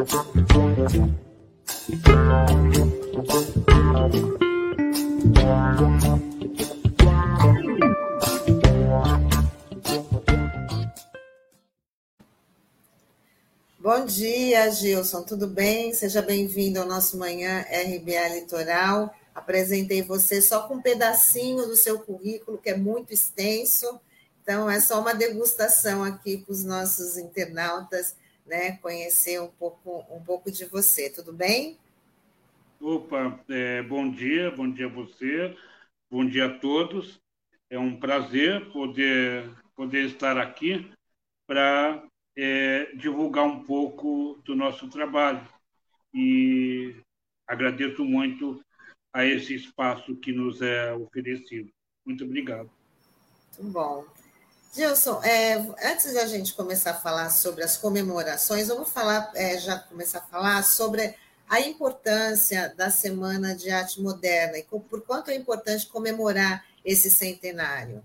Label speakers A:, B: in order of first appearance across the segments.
A: Bom dia, Gilson, tudo bem? Seja bem-vindo ao nosso Manhã RBA Litoral. Apresentei você só com um pedacinho do seu currículo, que é muito extenso, então é só uma degustação aqui para os nossos internautas né, conhecer um pouco, um pouco de você, tudo bem?
B: Opa, é, bom dia, bom dia a você, bom dia a todos. É um prazer poder, poder estar aqui para é, divulgar um pouco do nosso trabalho. E agradeço muito a esse espaço que nos é oferecido. Muito obrigado.
A: Muito bom. Gilson, é, antes da gente começar a falar sobre as comemorações, vamos falar, é, já começar a falar sobre a importância da Semana de Arte Moderna e por quanto é importante comemorar esse centenário.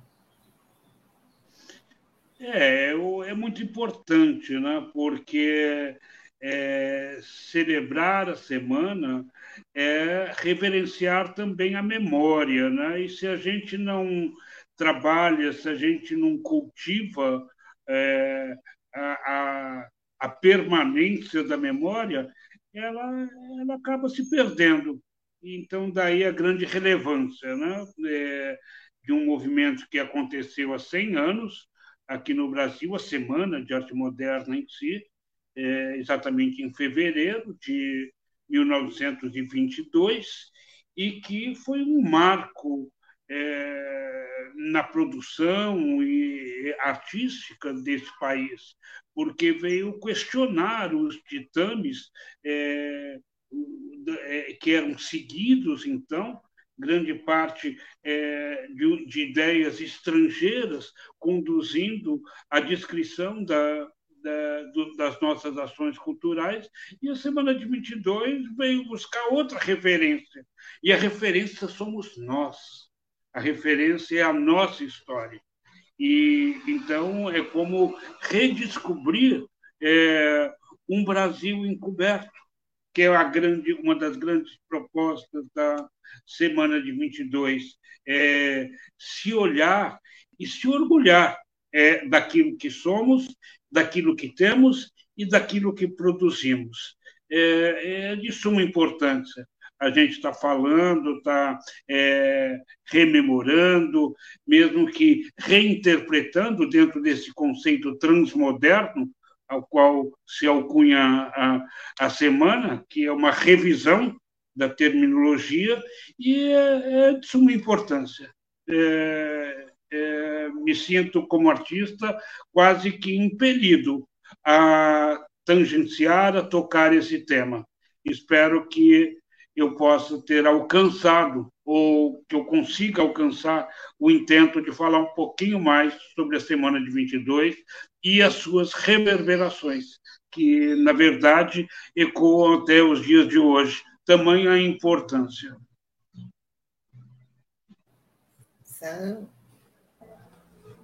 B: É, é muito importante, né? porque é, celebrar a semana é reverenciar também a memória. Né? E se a gente não trabalha, se a gente não cultiva é, a, a, a, permanência da memória, ela, ela acaba se perdendo. Então, daí a grande relevância né? É, de um movimento que aconteceu há 100 anos, aqui no Brasil, a Semana de Arte Moderna em si, é, exatamente em fevereiro de 1922, e que foi um marco é, na produção e artística desse país, porque veio questionar os ditames é, é que eram seguidos, então, grande parte é, de, de, ideias estrangeiras conduzindo a descrição da, da, do, das nossas ações culturais, e a Semana de 22 veio buscar outra referência, e a referência somos nós, a referência é a nossa história. E então é como redescobrir é, um Brasil encoberto, que é grande, uma das grandes propostas da semana de 22, é se olhar e se orgulhar é, daquilo que somos, daquilo que temos e daquilo que produzimos. É, é de suma importância. A gente está falando, está é, rememorando, mesmo que reinterpretando dentro desse conceito transmoderno, ao qual se alcunha a, a semana, que é uma revisão da terminologia, e é, é de suma importância. É, é, me sinto, como artista, quase que impelido a tangenciar, a tocar esse tema. Espero que eu possa ter alcançado, ou que eu consiga alcançar, o intento de falar um pouquinho mais sobre a Semana de 22 e as suas reverberações, que, na verdade, ecoam até os dias de hoje. Tamanha importância.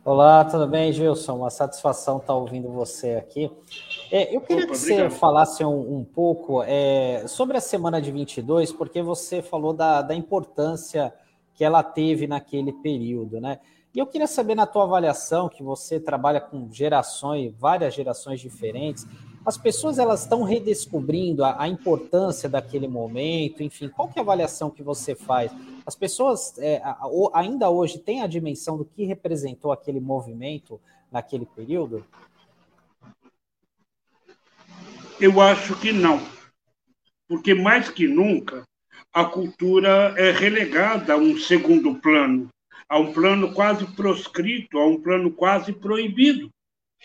C: Olá, tudo bem, Gilson? Uma satisfação estar ouvindo você aqui. É, eu queria Opa, que você obrigado. falasse um, um pouco é, sobre a semana de 22, porque você falou da, da importância que ela teve naquele período, né? E eu queria saber, na tua avaliação, que você trabalha com gerações, várias gerações diferentes, as pessoas elas estão redescobrindo a, a, importância daquele momento, enfim, qual que é a avaliação que você faz? As pessoas é, ainda hoje têm a dimensão do que representou aquele movimento naquele período?
B: Eu acho que não, porque mais que nunca a cultura é relegada a um segundo plano a um plano quase proscrito, a um plano quase proibido.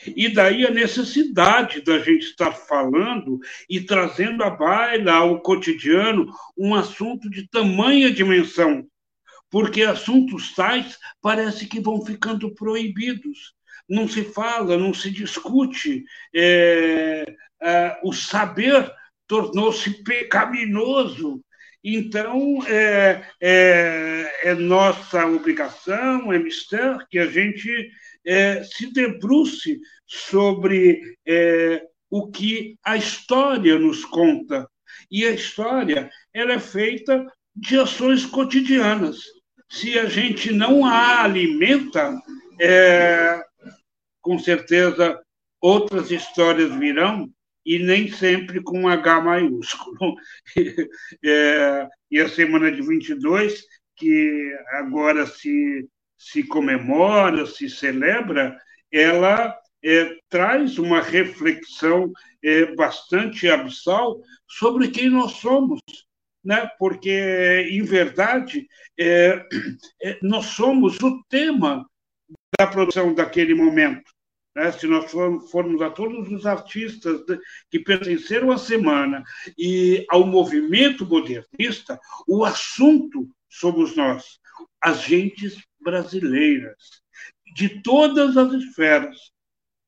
B: E daí a necessidade da gente estar falando e trazendo à baila, ao cotidiano, um assunto de tamanha dimensão, porque assuntos tais parece que vão ficando proibidos. Não se fala, não se discute. É, é, o saber tornou-se pecaminoso então, é, é, é nossa obrigação, é mistério que a gente é, se debruce sobre é, o que a história nos conta. E a história ela é feita de ações cotidianas. Se a gente não a alimenta, é, com certeza outras histórias virão e nem sempre com H maiúsculo. É, e a semana de 22, que agora se, se comemora, se celebra, ela é, traz uma reflexão é, bastante abissal sobre quem nós somos, né? porque, em verdade, é nós somos o tema da produção daquele momento. Né? Se nós formos a todos os artistas que pertenceram à semana e ao movimento modernista, o assunto somos nós, as gentes brasileiras, de todas as esferas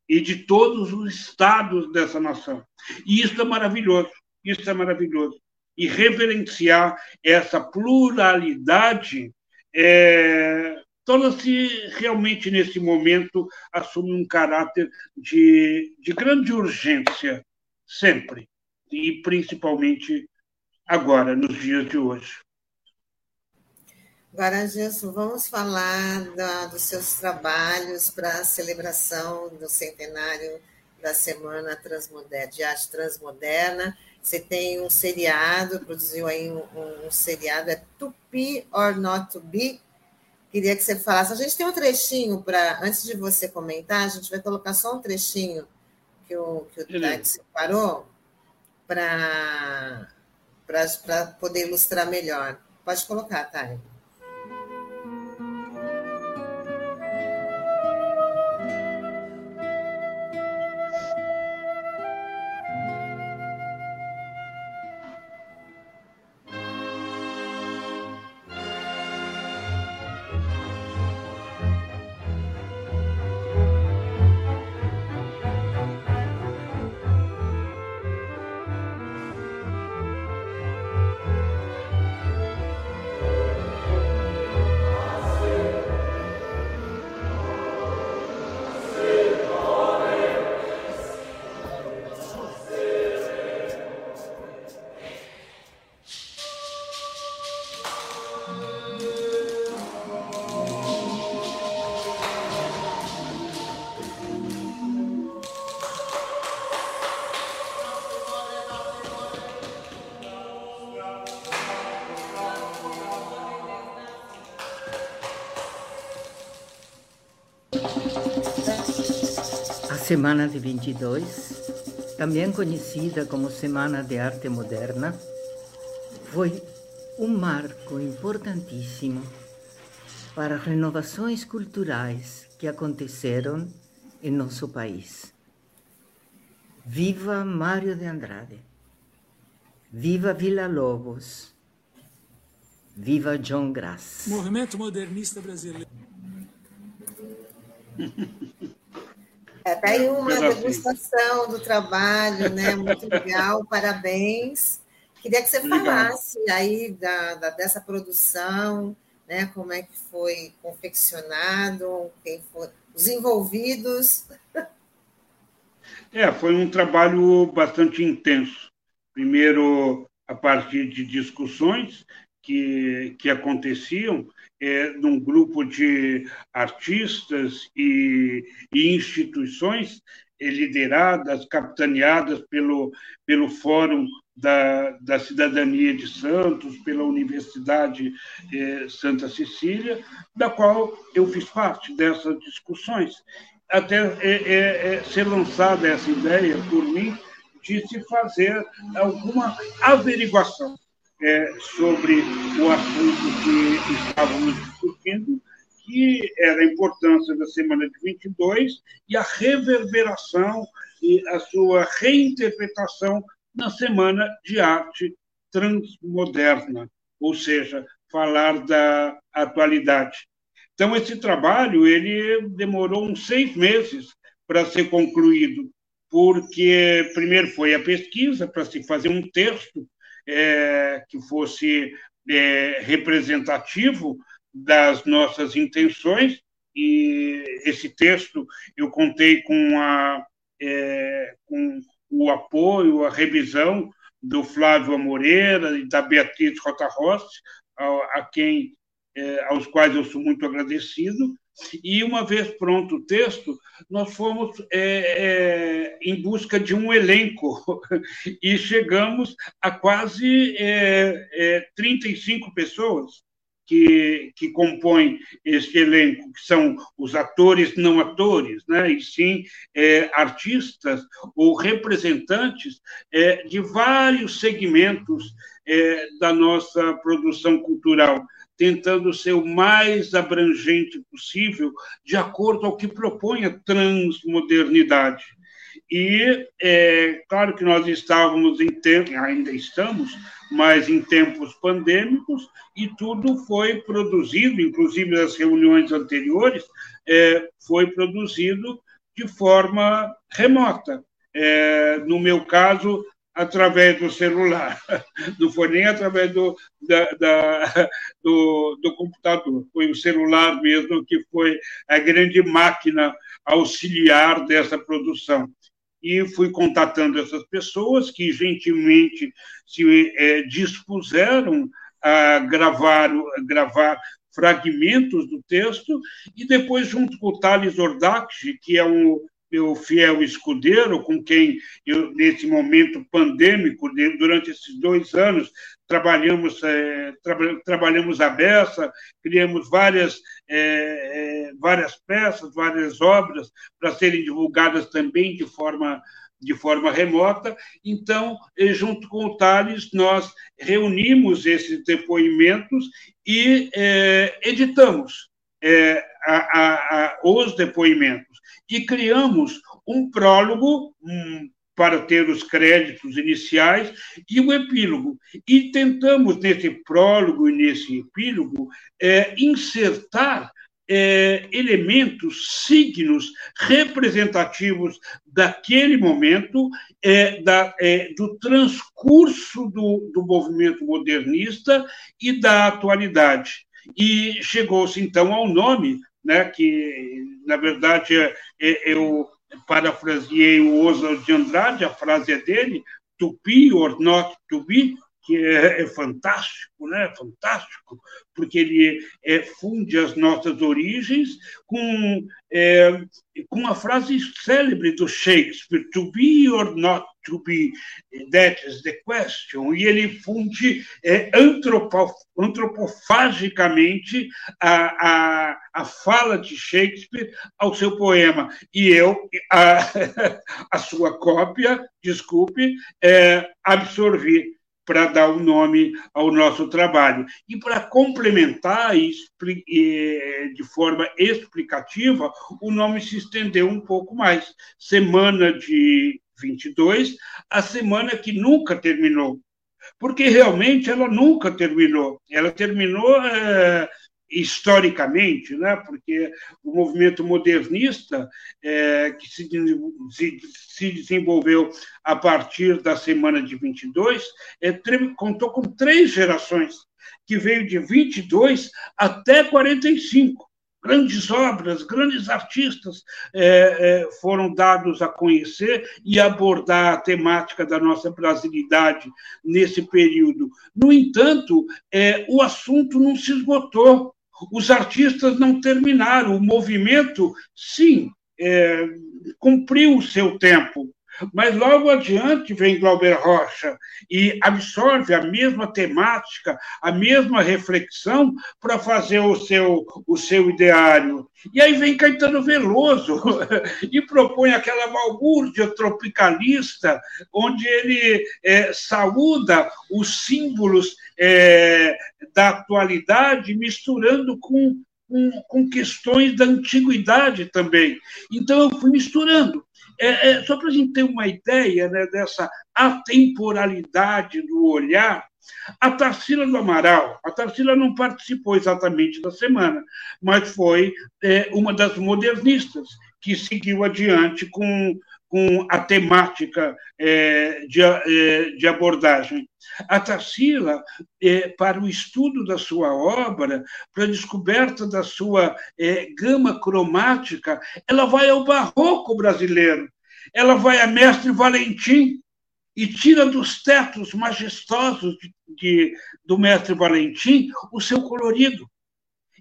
B: e de todos os estados dessa nação. E isso é maravilhoso, isso é maravilhoso. E reverenciar essa pluralidade é, torna-se realmente, nesse momento, assume um caráter de, de grande urgência, sempre, e principalmente agora, nos dias de hoje.
A: Agora, Gilson, vamos falar da, dos seus trabalhos para a celebração do centenário da Semana Transmoderna, de Arte Transmoderna. Você tem um seriado, produziu aí um, um, um seriado, é To Be or Not To Be, Queria que você falasse. A gente tem um trechinho para, antes de você comentar, a gente vai colocar só um trechinho que o, que o Tati separou para poder ilustrar melhor. Pode colocar, Thay.
D: Semana de 22, também conhecida como Semana de Arte Moderna, foi um marco importantíssimo para renovações culturais que aconteceram em nosso país. Viva Mário de Andrade! Viva Vila Lobos! Viva John Grass!
E: Movimento modernista brasileiro.
A: Está aí uma degustação do trabalho, né? Muito legal, parabéns. Queria que você falasse aí da, da, dessa produção, né? Como é que foi confeccionado, quem foi, os envolvidos.
B: É, foi um trabalho bastante intenso. Primeiro, a partir de discussões que, que aconteciam é, num grupo de artistas e, e instituições lideradas, capitaneadas pelo, pelo Fórum da, da Cidadania de Santos, pela Universidade eh, Santa Cecília, da qual eu fiz parte dessas discussões, até é, é, ser lançada essa ideia por mim de se fazer alguma averiguação é, sobre o assunto que estávamos discutindo, que era a importância da semana de 22 e a reverberação e a sua reinterpretação na semana de arte transmoderna, ou seja, falar da atualidade. Então esse trabalho ele demorou uns seis meses para ser concluído, porque primeiro foi a pesquisa para se fazer um texto é, que fosse é, representativo das nossas intenções, e esse texto eu contei com, a, é, com o apoio, a revisão do Flávio Moreira e da Beatriz Rota Rossi, a, a quem, é, aos quais eu sou muito agradecido. E uma vez pronto o texto, nós fomos é, é, em busca de um elenco. E chegamos a quase é, 35 é, pessoas que, que compõem este elenco, que são os atores não atores, né? e sim é, artistas ou representantes é, de vários segmentos é, da nossa produção cultural, tentando ser o mais abrangente possível, de acordo ao que propõe a transmodernidade. E é claro que nós estávamos em tempo, ainda estamos, mas em tempos pandêmicos, e tudo foi produzido, inclusive as reuniões anteriores, é, foi produzido de forma remota. É, no meu caso, através do celular, não foi nem através do, da, da, do, do, computador, foi o celular mesmo que foi a grande máquina auxiliar dessa produção e fui contatando essas pessoas que gentilmente se é, dispuseram a gravar, gravar fragmentos do texto, e depois, junto com o Thales Ordakji, que é um meu fiel escudeiro, com quem eu, nesse momento pandêmico, durante esses dois anos, trabalhamos, é, tra trabalhamos a beça, criamos várias, é, é, várias peças, várias obras para serem divulgadas também de forma de forma remota. Então, junto com o Thales, nós reunimos esses depoimentos e é, editamos é, a, a, a, os depoimentos e criamos um prólogo um, para ter os créditos iniciais e o epílogo. E tentamos, nesse prólogo e nesse epílogo, é, insertar é, elementos, signos representativos daquele momento, é, da, é, do transcurso do, do movimento modernista e da atualidade. E chegou-se, então, ao nome, né, que, na verdade, é, é, eu parafraseei o Oswald de Andrade, a frase é dele, to be or not to be, que é, é, fantástico, né? Fantástico, porque ele é, funde as nossas origens com é, com a frase célebre do Shakespeare: "To be or not to be, that is the question". E ele funde é, antropo, antropofagicamente a, a, a fala de Shakespeare ao seu poema. E eu a, a sua cópia, desculpe, é, absorvi para dar o um nome ao nosso trabalho. E para complementar de forma explicativa, o nome se estendeu um pouco mais. Semana de 22, a semana que nunca terminou. Porque realmente ela nunca terminou. Ela terminou é, historicamente, né? porque o movimento modernista, é, que se, se, se, desenvolveu a partir da semana de 22, é, contou com três gerações, que veio de 22 até 45. Grandes obras, grandes artistas é, é, foram dados a conhecer e abordar a temática da nossa brasilidade nesse período. No entanto, é, o assunto não se esgotou os artistas não terminaram, o movimento, sim, é, cumpriu o seu tempo, mas logo adiante vem Glauber Rocha e absorve a mesma temática, a mesma reflexão para fazer o seu, o seu ideário. E aí vem Caetano Veloso e propõe aquela balbúrdia tropicalista, onde ele é, saúda os símbolos é, da atualidade, misturando com, com, com, questões da antiguidade também. Então, eu fui misturando. É, é, só para a gente ter uma ideia né, dessa atemporalidade do olhar, a Tarsila do Amaral, a Tarsila não participou exatamente da semana, mas foi é, uma das modernistas que seguiu adiante com com a temática é, de, é, de, abordagem. A Tarsila, é, para o estudo da sua obra, para a descoberta da sua gama cromática, ela vai ao barroco brasileiro. ela vai a Mestre Valentim e tira dos tetos majestosos de, de, do Mestre Valentim o seu colorido.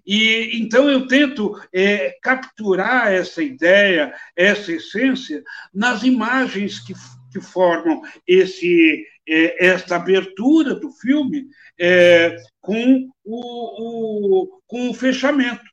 B: E então eu tento é, capturar essa ideia, essa essência, nas imagens que, que formam esse, é, esta abertura do filme é, com, o, o, com o fechamento.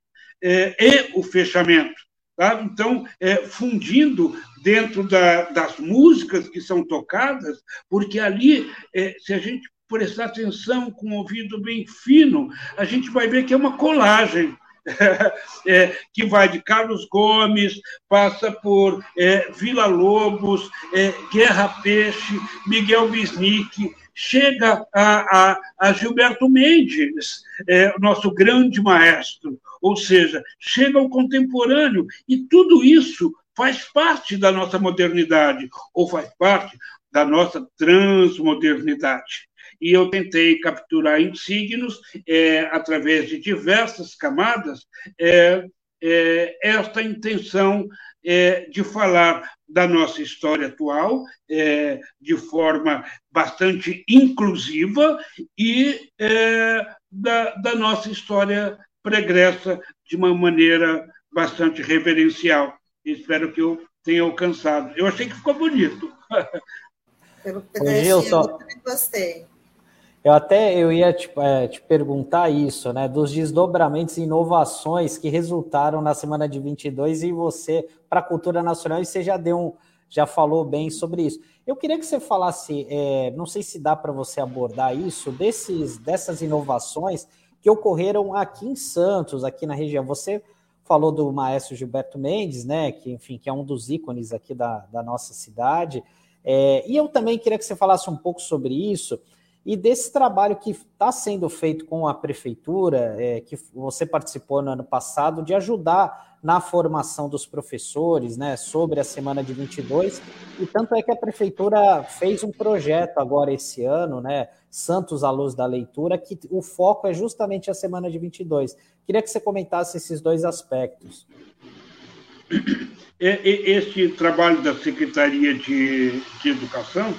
B: É, e o fechamento. Tá? Então, é, fundindo dentro da, das músicas que são tocadas, porque ali, é, se a gente prestar atenção com o ouvido bem fino, a gente vai ver que é uma colagem. É, que vai de Carlos Gomes, passa por é, Vila Lobos, é, Guerra Peixe, Miguel Bisnick, chega a, a, a Gilberto Mendes, é, nosso grande maestro, ou seja, chega ao contemporâneo, e tudo isso faz parte da nossa modernidade, ou faz parte da nossa transmodernidade e eu tentei capturar em signos, é, através de diversas camadas, é, é, esta intenção é, de falar da nossa história atual é, de forma bastante inclusiva e é, da, da nossa história pregressa de uma maneira bastante reverencial. Espero que eu tenha alcançado. Eu achei que ficou bonito.
A: Pelo Gilson, eu também gostei.
C: Eu até eu ia te, é, te, perguntar isso, né? Dos desdobramentos e inovações que resultaram na semana de 22 e você para a cultura nacional e você já deu um, já falou bem sobre isso. Eu queria que você falasse, é, não sei se dá para você abordar isso, desses dessas inovações que ocorreram aqui em Santos, aqui na região. Você falou do maestro Gilberto Mendes, né? Que enfim, que é um dos ícones aqui da, da nossa cidade. É, e eu também queria que você falasse um pouco sobre isso e desse trabalho que está sendo feito com a prefeitura, é, que você participou no ano passado, de ajudar na formação dos professores, né, sobre a semana de 22, e tanto é que a prefeitura fez um projeto agora esse ano, né, Santos à Luz da Leitura, que o foco é justamente a semana de 22. Queria que você comentasse esses dois aspectos.
B: Este trabalho da Secretaria de, de Educação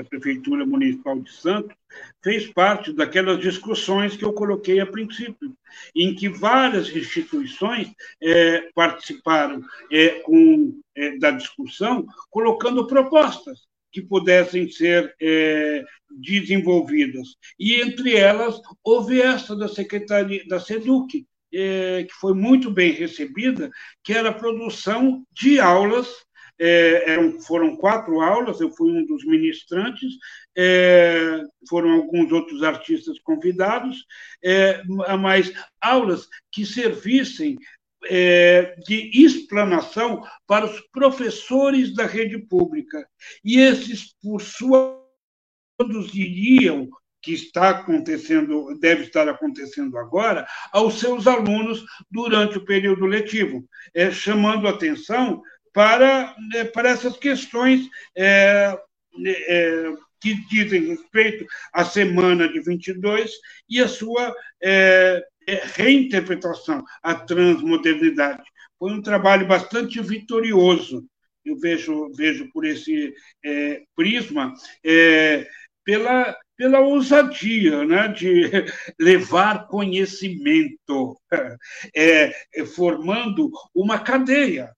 B: da Prefeitura Municipal de Santos, fez parte daquelas discussões que eu coloquei a princípio, em que várias instituições é, participaram é, com, é, da discussão, colocando propostas que pudessem ser desenvolvidas. E, entre elas, houve essa da Secretaria da SEDUC, que foi muito bem recebida, que era a produção de aulas é, eram, foram quatro aulas, eu fui um dos ministrantes, é, foram alguns outros artistas convidados, é, mas aulas que servissem é, de explanação para os professores da rede pública. E esses, por sua conduziriam que está acontecendo, deve estar acontecendo agora, aos seus alunos durante o período letivo, é, chamando atenção para, né, para essas questões é, é, que dizem respeito à semana de 22 e a sua é, é, reinterpretação, a transmodernidade. Foi um trabalho bastante vitorioso, eu vejo, vejo por esse é, prisma, é, pela, pela ousadia né, de levar conhecimento, formando uma cadeia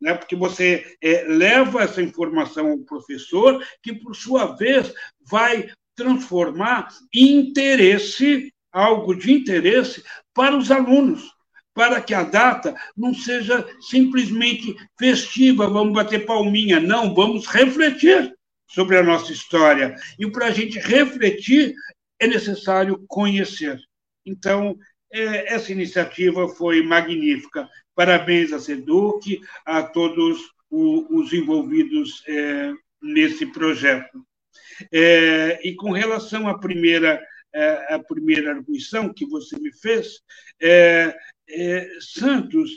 B: né? porque você é, leva essa informação ao professor, que, por sua vez, vai transformar em interesse, algo de interesse, para os alunos, para que a data não seja simplesmente festiva, vamos bater palminha, não, vamos refletir sobre a nossa história. E para a gente refletir, é necessário conhecer. Então, é, essa iniciativa foi magnífica. Parabéns a SEDUC, a todos os envolvidos é, nesse projeto. É, e com relação à primeira, à primeira arguição que você me fez, Santos,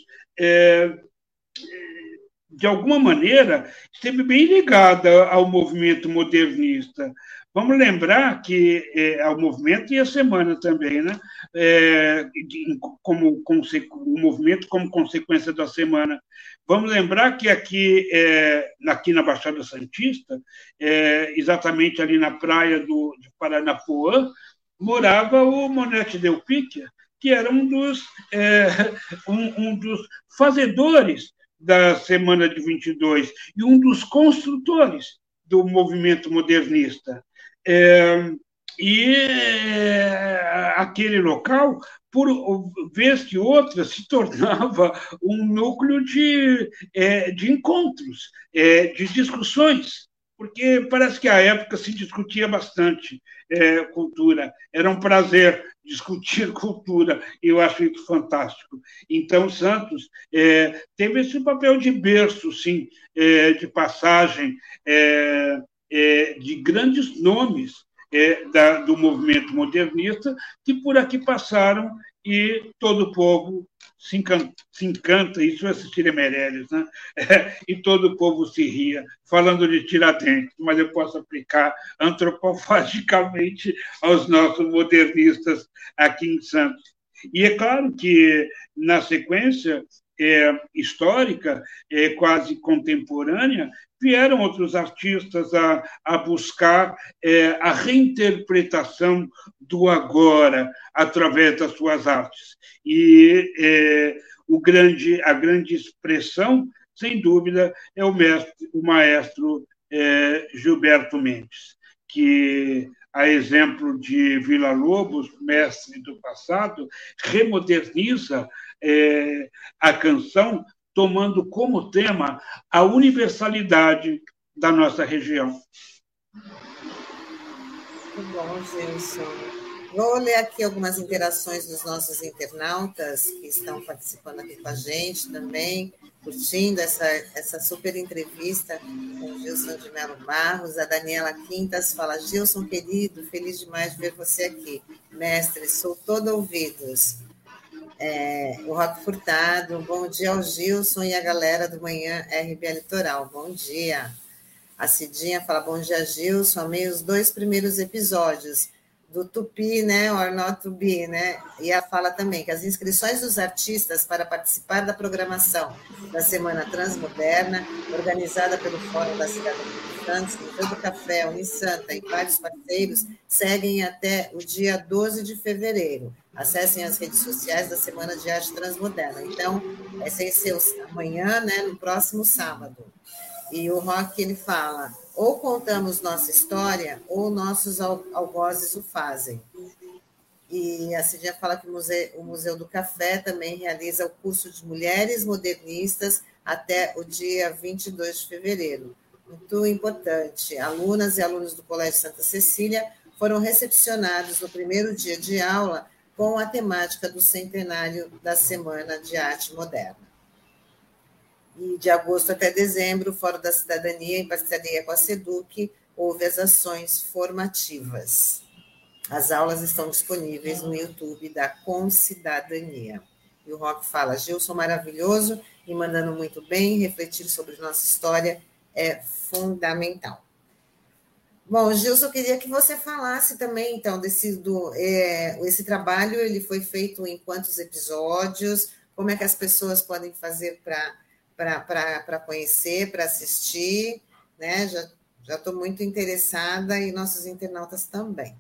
B: de alguma maneira, esteve bem ligada ao movimento modernista, Vamos lembrar que é, o movimento e a semana também, né? É, como, como, o movimento como consequência da semana. Vamos lembrar que aqui, é, aqui na Baixada Santista, é, exatamente ali na praia do, de Paranapuã, morava o Monete Del Picchia, que era um dos, é, um, um dos fazedores da Semana de 22 e um dos construtores do movimento modernista. É, e é, aquele local, por vez que outra, se tornava um núcleo de, é, de encontros, é, de discussões, porque parece que à época se discutia bastante é, cultura, era um prazer discutir cultura, e eu acho isso fantástico. Então, Santos é, teve esse papel de berço, sim, é, de passagem é, de grandes nomes é, da, do movimento modernista que por aqui passaram e todo o povo se encanta, se encanta isso é assistir a Meirelles, né? É, e todo o povo se ria, falando de Tiradentes, mas eu posso aplicar antropofagicamente aos nossos modernistas aqui em Santos. E é claro que, na sequência é, histórica, é, quase contemporânea, vieram outros artistas a, a buscar é, a reinterpretação do agora através das suas artes. E é, o grande, a grande expressão, sem dúvida, é o, mestre, o maestro é, Gilberto Mendes, que, a exemplo de Vila Lobos, mestre do passado, remoderniza é, a canção tomando como tema a universalidade da nossa região.
A: Muito bom, Gilson. Vou ler aqui algumas interações dos nossos internautas que estão participando aqui com a gente também, curtindo essa, essa super entrevista com o Gilson de Melo Barros. A Daniela Quintas fala: Gilson, querido, feliz demais de ver você aqui. Mestre, sou todo ouvidos. É, o Rock Furtado, bom dia ao Gilson e a galera do Manhã RBA Litoral, bom dia. A Cidinha fala, bom dia Gilson, amei os dois primeiros episódios do Tupi, né, or not be, né, e a fala também que as inscrições dos artistas para participar da programação da Semana Transmoderna, organizada pelo Fórum da Cidade de Santos, do Café, Unisanta e vários parceiros, seguem até o dia 12 de fevereiro. Acessem as redes sociais da Semana de Arte Transmoderna. Então, vai ser amanhã, né, no próximo sábado. E o Rock, ele fala, ou contamos nossa história, ou nossos algozes o fazem. E a Cidinha fala que o Museu, o Museu do Café também realiza o curso de Mulheres Modernistas até o dia 22 de fevereiro. Muito importante. Alunas e alunos do Colégio Santa Cecília foram recepcionados no primeiro dia de aula com a temática do centenário da Semana de Arte Moderna. E de agosto até dezembro, o Fórum da Cidadania, em parceria com a SEDUC, houve as ações formativas. As aulas estão disponíveis no YouTube da Concidadania. E o Rock fala: Gilson maravilhoso e mandando muito bem, refletir sobre nossa história é fundamental. Bom, Gilson, eu queria que você falasse também, então, desse do é, esse trabalho ele foi feito em quantos episódios? Como é que as pessoas podem fazer para conhecer, para assistir? Né? Já estou muito interessada e nossos internautas também.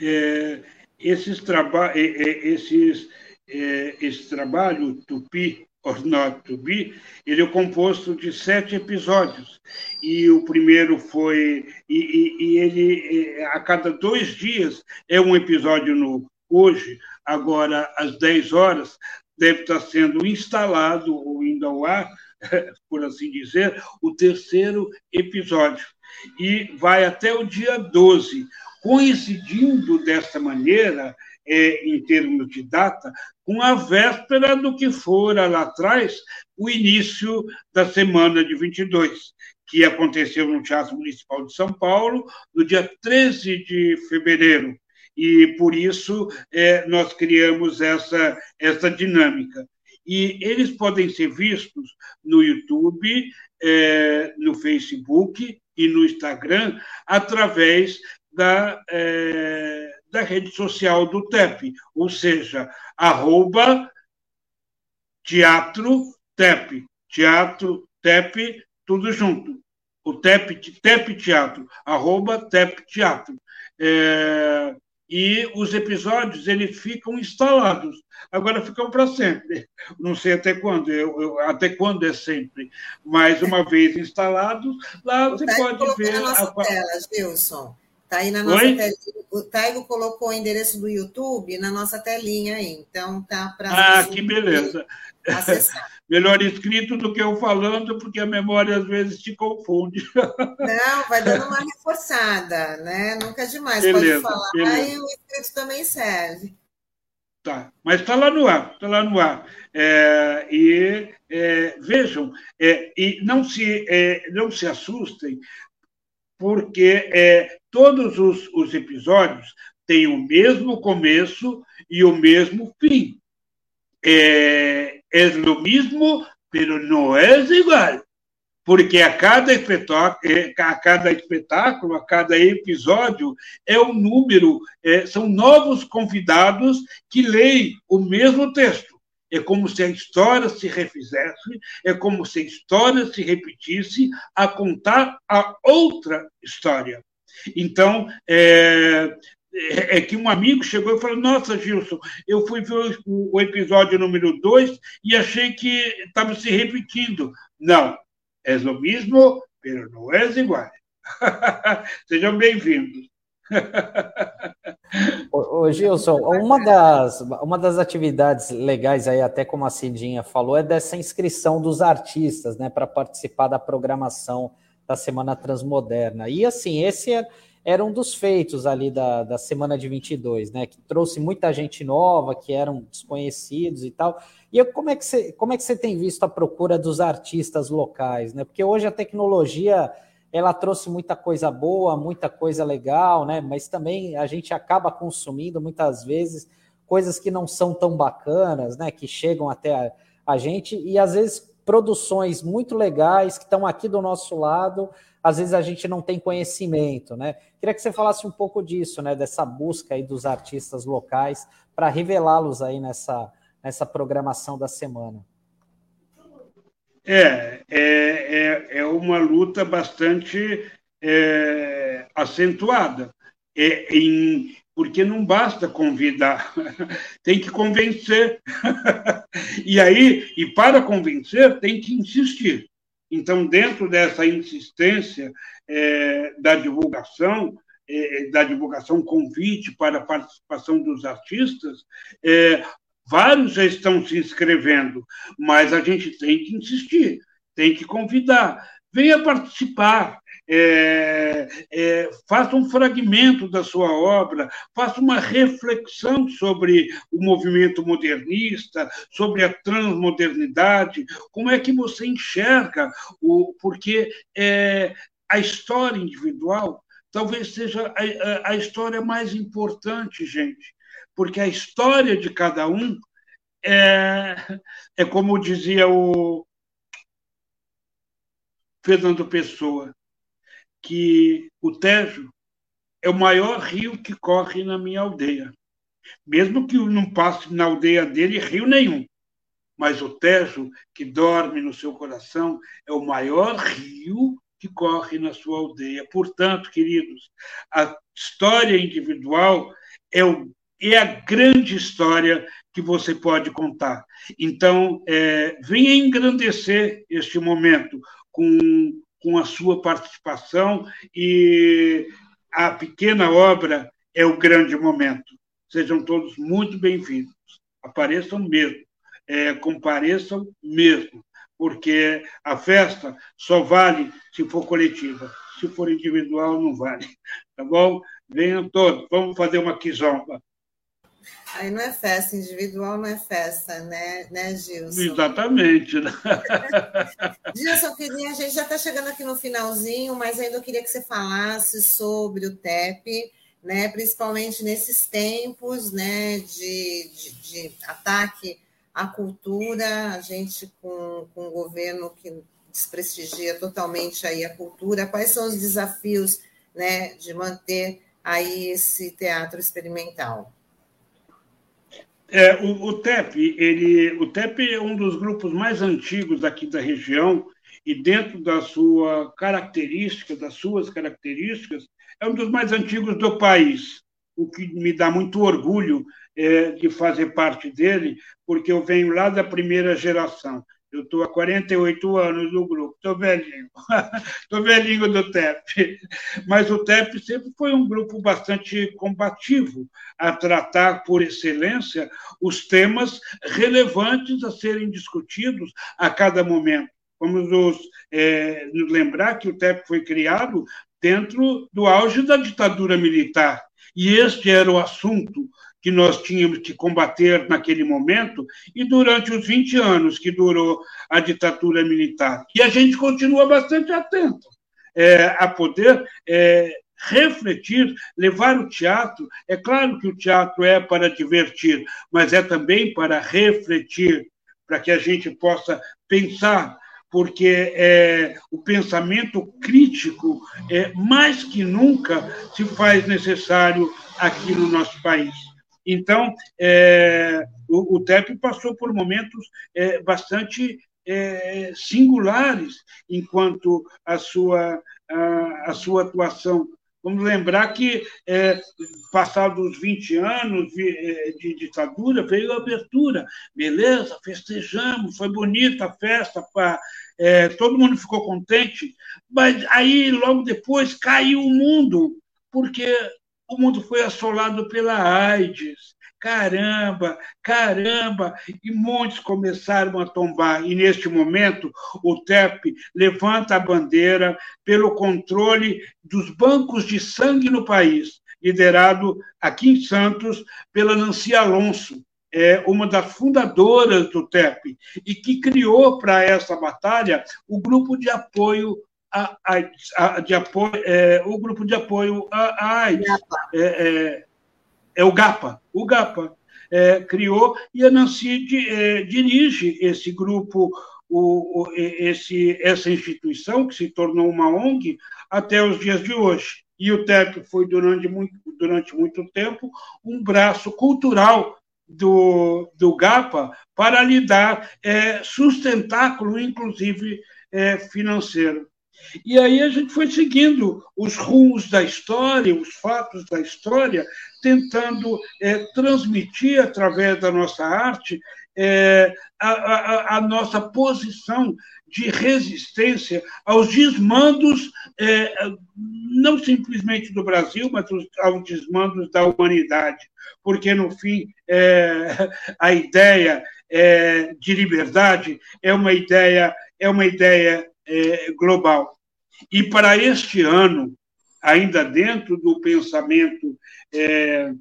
B: É, esses traba esses, é, esse trabalho Tupi Not to Be, ele é composto de sete episódios. E o primeiro foi. E, e, e ele, a cada dois dias, é um episódio novo. Hoje, agora, às 10 horas, deve estar sendo instalado, ou indo ao ar, por assim dizer, o terceiro episódio. E vai até o dia 12. Coincidindo desta maneira, é, em termos de data, com a véspera do que fora lá atrás o início da semana de 22, que aconteceu no Teatro Municipal de São Paulo, no dia 13 de fevereiro. E por isso é, nós criamos essa, essa dinâmica. E eles podem ser vistos no YouTube, é, no Facebook e no Instagram, através da, é, da rede social do TEP, ou seja, arroba teatro TEP, teatro TEP, tudo junto. O TEP, TEP Teatro, arroba TEP Teatro. É, e os episódios eles ficam instalados. Agora ficam para sempre. Não sei até quando, eu, eu, até quando é sempre. Mas uma vez instalados, lá o você pode ver.
A: A... tela, Gilson. Está aí na nossa Oi? telinha. O Taigo colocou o endereço do YouTube na nossa telinha aí. Então tá
B: para. Ah, que beleza. Melhor escrito do que eu falando, porque a memória às vezes te confunde.
A: Não, vai dando uma reforçada, né? Nunca é demais. Beleza, Pode falar beleza. e o escrito também serve.
B: Tá, mas está lá no ar, está lá no ar. É, e é, vejam, é, e não se, é, não se assustem, porque é, todos os, os episódios têm o mesmo começo e o mesmo fim. É, é o mesmo, pero não é igual. Porque a cada, é, a cada espetáculo, a cada episódio, é um número, é, são novos convidados que leem o mesmo texto. É como se a história se refizesse, é como se a história se repetisse a contar a outra história. Então, é, é, é que um amigo chegou e falou: Nossa, Gilson, eu fui ver o, episódio número 2 e achei que estava se repetindo. Não, é o mesmo, mas não é igual. Sejam bem-vindos.
C: Ô, Gilson, uma das, uma das atividades legais aí, até como a Cidinha falou, é dessa inscrição dos artistas, né, para participar da programação da Semana Transmoderna. E assim, esse é, era um dos feitos ali da, da semana de 22, né, que trouxe muita gente nova, que eram desconhecidos e tal. E eu, como é que você, como é que você tem visto a procura dos artistas locais, né? Porque hoje a tecnologia ela trouxe muita coisa boa, muita coisa legal, né? Mas também a gente acaba consumindo muitas vezes coisas que não são tão bacanas, né? Que chegam até a, a gente e às vezes produções muito legais que estão aqui do nosso lado, às vezes a gente não tem conhecimento, né? Queria que você falasse um pouco disso, né? Dessa busca aí dos artistas locais para revelá-los aí nessa, nessa programação da semana.
B: É, é, é, é uma luta bastante é, acentuada, é, em, porque não basta convidar, tem que convencer. e aí, e para convencer, tem que insistir. Então, dentro dessa insistência é, da divulgação, é, da divulgação convite para a participação dos artistas, é, Vários já estão se inscrevendo, mas a gente tem que insistir, tem que convidar. Venha participar, é, é, faça um fragmento da sua obra, faça uma reflexão sobre o movimento modernista, sobre a transmodernidade, como é que você enxerga o. Porque é, a história individual talvez seja a, a, a história mais importante, gente porque a história de cada um é, é como dizia o Fernando Pessoa, que o Tejo é o maior rio que corre na minha aldeia. Mesmo que não passe na aldeia dele rio nenhum. Mas o Tejo, que dorme no seu coração, é o maior rio que corre na sua aldeia. Portanto, queridos, a história individual é o é a grande história que você pode contar. Então, é, venha engrandecer este momento com, com a sua participação e a pequena obra é o grande momento. Sejam todos muito bem-vindos. Apareçam mesmo, é, compareçam mesmo, porque a festa só vale se for coletiva. Se for individual, não vale. Tá bom? Venham todos, vamos fazer uma quizomba.
A: Aí não é festa, individual não é festa, né, né Gilson?
B: Exatamente. Né?
A: Gilson, queria, a gente já está chegando aqui no finalzinho, mas ainda eu queria que você falasse sobre o TEP, né, principalmente nesses tempos né, de, de, de ataque a cultura, a gente com, com um governo que desprestigia totalmente aí a cultura. Quais são os desafios né, de manter aí esse teatro experimental?
B: É, o, o, TEP, ele, o TEP é um dos grupos mais antigos aqui da região e dentro da sua característica, das suas características, é um dos mais antigos do país, o que me dá muito orgulho é, de fazer parte dele, porque eu venho lá da primeira geração. Eu estou há 48 anos no grupo, estou velhinho, estou velhinho do TEP. Mas o TEP sempre foi um grupo bastante combativo a tratar por excelência os temas relevantes a serem discutidos a cada momento. Vamos nos, é, nos lembrar que o TEP foi criado dentro do auge da ditadura militar. E este era o assunto que nós tínhamos que combater naquele momento e durante os 20 anos que durou a ditadura militar. E a gente continua bastante atento é, a poder é, refletir, levar o teatro. É claro que o teatro é para divertir, mas é também para refletir, para que a gente possa pensar porque é, o pensamento crítico, é, mais que nunca, se faz necessário aqui no nosso país. Então, é, o, o TEP passou por momentos é, bastante é, singulares enquanto a sua, a, a sua atuação. Vamos lembrar que, é, passados 20 anos de, é, de, ditadura, veio a abertura. Beleza, festejamos, foi bonita a festa, é, todo mundo ficou contente, mas aí, logo depois, caiu o mundo, porque o mundo foi assolado pela AIDS. Caramba, caramba! E muitos começaram a tombar. E neste momento, o TEP levanta a bandeira pelo controle dos bancos de sangue no país, liderado aqui em Santos pela Nancy Alonso, é uma das fundadoras do TEP, e que criou para essa batalha o grupo de apoio a, a, de apoio, é, o grupo de apoio à AIDS. É, é, é, o GAPA. O GAPA é, criou e a Nancy de, é, dirige esse grupo, o, o, esse, essa instituição, que se tornou uma ONG, até os dias de hoje. E o TEP foi, durante muito, durante muito tempo, um braço cultural do, do GAPA para lhe dar é, sustentáculo, inclusive é, financeiro. E aí a gente foi seguindo os rumos da história, os fatos da história, tentando é, transmitir através da nossa arte é, a, a, a, nossa posição de resistência aos desmandos, é, não simplesmente do Brasil, mas aos desmandos da humanidade. Porque, no fim, é, a ideia é, de liberdade é uma ideia, é uma ideia é, global. E para este ano, ainda dentro do pensamento é,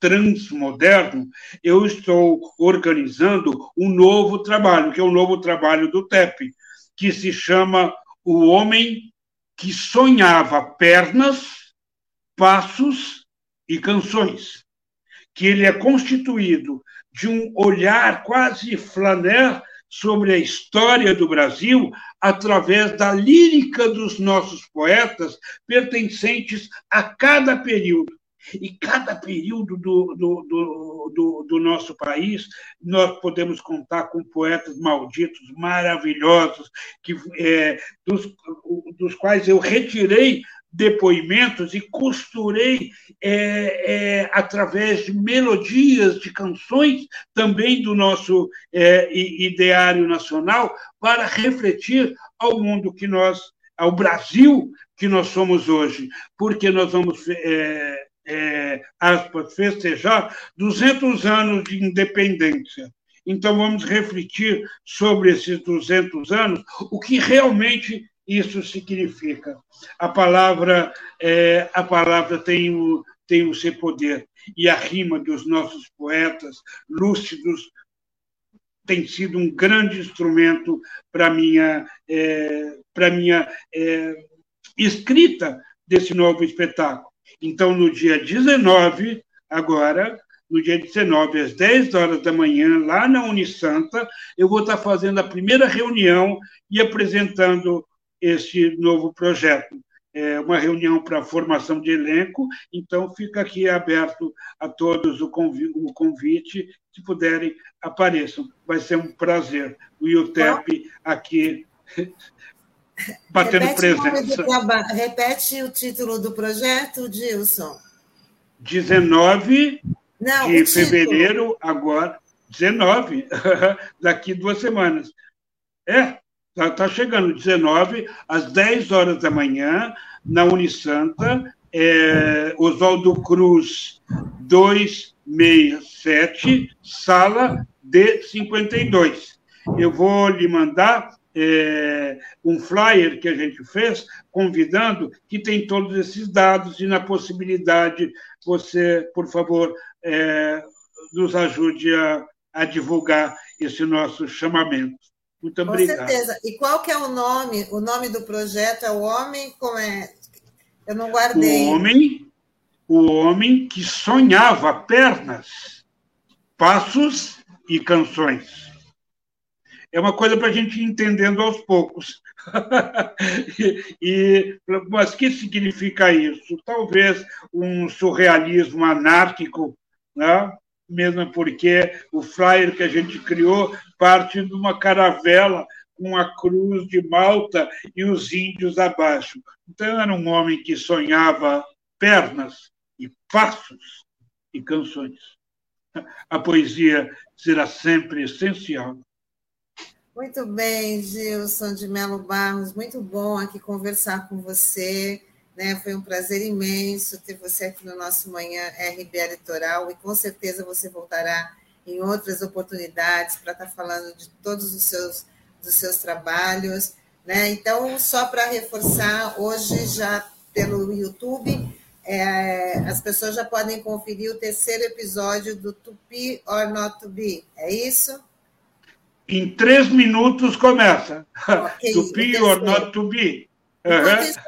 B: transmoderno, eu estou organizando um novo trabalho, que é o um novo trabalho do TEP, que se chama O Homem que Sonhava Pernas, Passos e Canções, que ele é constituído de um olhar quase flaneur sobre a história do Brasil através da lírica dos nossos poetas pertencentes a cada período. E cada período do, do, do, do, do nosso país, nós podemos contar com poetas malditos, maravilhosos, que, é, dos, dos quais eu retirei depoimentos e costurei é, é, através de melodias de canções também do nosso é, ideário nacional para refletir ao mundo que nós, ao Brasil que nós somos hoje, porque nós vamos é, é, aspas, festejar 200 anos de independência. Então vamos refletir sobre esses 200 anos, o que realmente isso significa. A palavra, é, a palavra tem o, tem o seu poder. E a rima dos nossos poetas lúcidos tem sido um grande instrumento para minha é, para minha é, escrita desse novo espetáculo. Então, no dia 19, agora, no dia 19, às 10 horas da manhã, lá na Unisanta, eu vou estar fazendo a primeira reunião e apresentando esse novo projeto. É uma reunião para formação de elenco, então fica aqui aberto a todos o convite, se puderem, apareçam. Vai ser um prazer. O IUTEP aqui batendo Repete presença.
A: O Repete o título do projeto, Dilson.
B: 19 Não, de fevereiro, agora, 19, daqui duas semanas. É, está tá chegando, 19, às 10 horas da manhã, na Unisanta, é, Oswaldo Cruz 267, sala D52. Eu vou lhe mandar é, um flyer que a gente fez, convidando, que tem todos esses dados e na possibilidade você, por favor, é, nos ajude a, a, divulgar esse nosso chamamento. Muito obrigado.
A: Com certeza. E qual que é o nome? O nome do projeto é o Homem como é? Eu não guardei.
B: O homem, o homem que sonhava pernas, passos e canções é uma coisa para a gente ir entendendo aos poucos. e, mas o que significa isso? Talvez um surrealismo anárquico, né? Mesmo porque o flyer que a gente criou parte de uma caravela com a cruz de Malta e os índios abaixo. Então, era um homem que sonhava pernas e passos e canções. A poesia será sempre essencial
A: muito bem, Gilson de Melo Barros, muito bom aqui conversar com você. Né? Foi um prazer imenso ter você aqui no nosso Manhã RBA Litoral e com certeza você voltará em outras oportunidades para estar tá falando de todos os seus, dos seus trabalhos. Né? Então, só para reforçar, hoje já pelo YouTube, é, as pessoas já podem conferir o terceiro episódio do Tupi or Not To Be, é isso?
B: Em três minutos começa. Okay, to be or not to be.
A: Enquanto, isso,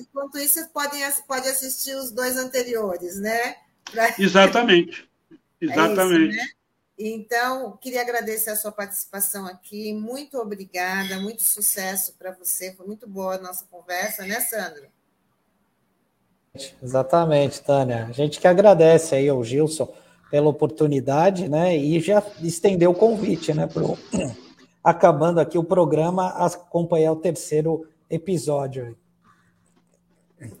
A: enquanto isso, vocês podem pode assistir os dois anteriores, né?
B: Pra... Exatamente. Exatamente. É isso, né?
A: Então, queria agradecer a sua participação aqui. Muito obrigada, muito sucesso para você. Foi muito boa a nossa conversa, né, Sandra?
C: Exatamente, Tânia. A gente que agradece aí ao Gilson pela oportunidade, né? E já estendeu o convite, né? Pro, acabando aqui o programa, acompanhar o terceiro episódio.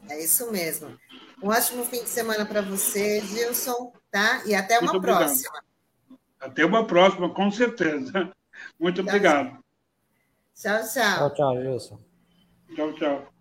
A: É isso mesmo. Um ótimo fim de semana para você, Gilson, tá? E até uma Muito próxima. Obrigado.
B: Até uma próxima, com certeza. Muito tchau, obrigado.
A: Tchau, tchau.
C: Tchau, tchau, Gilson.
B: Tchau, tchau.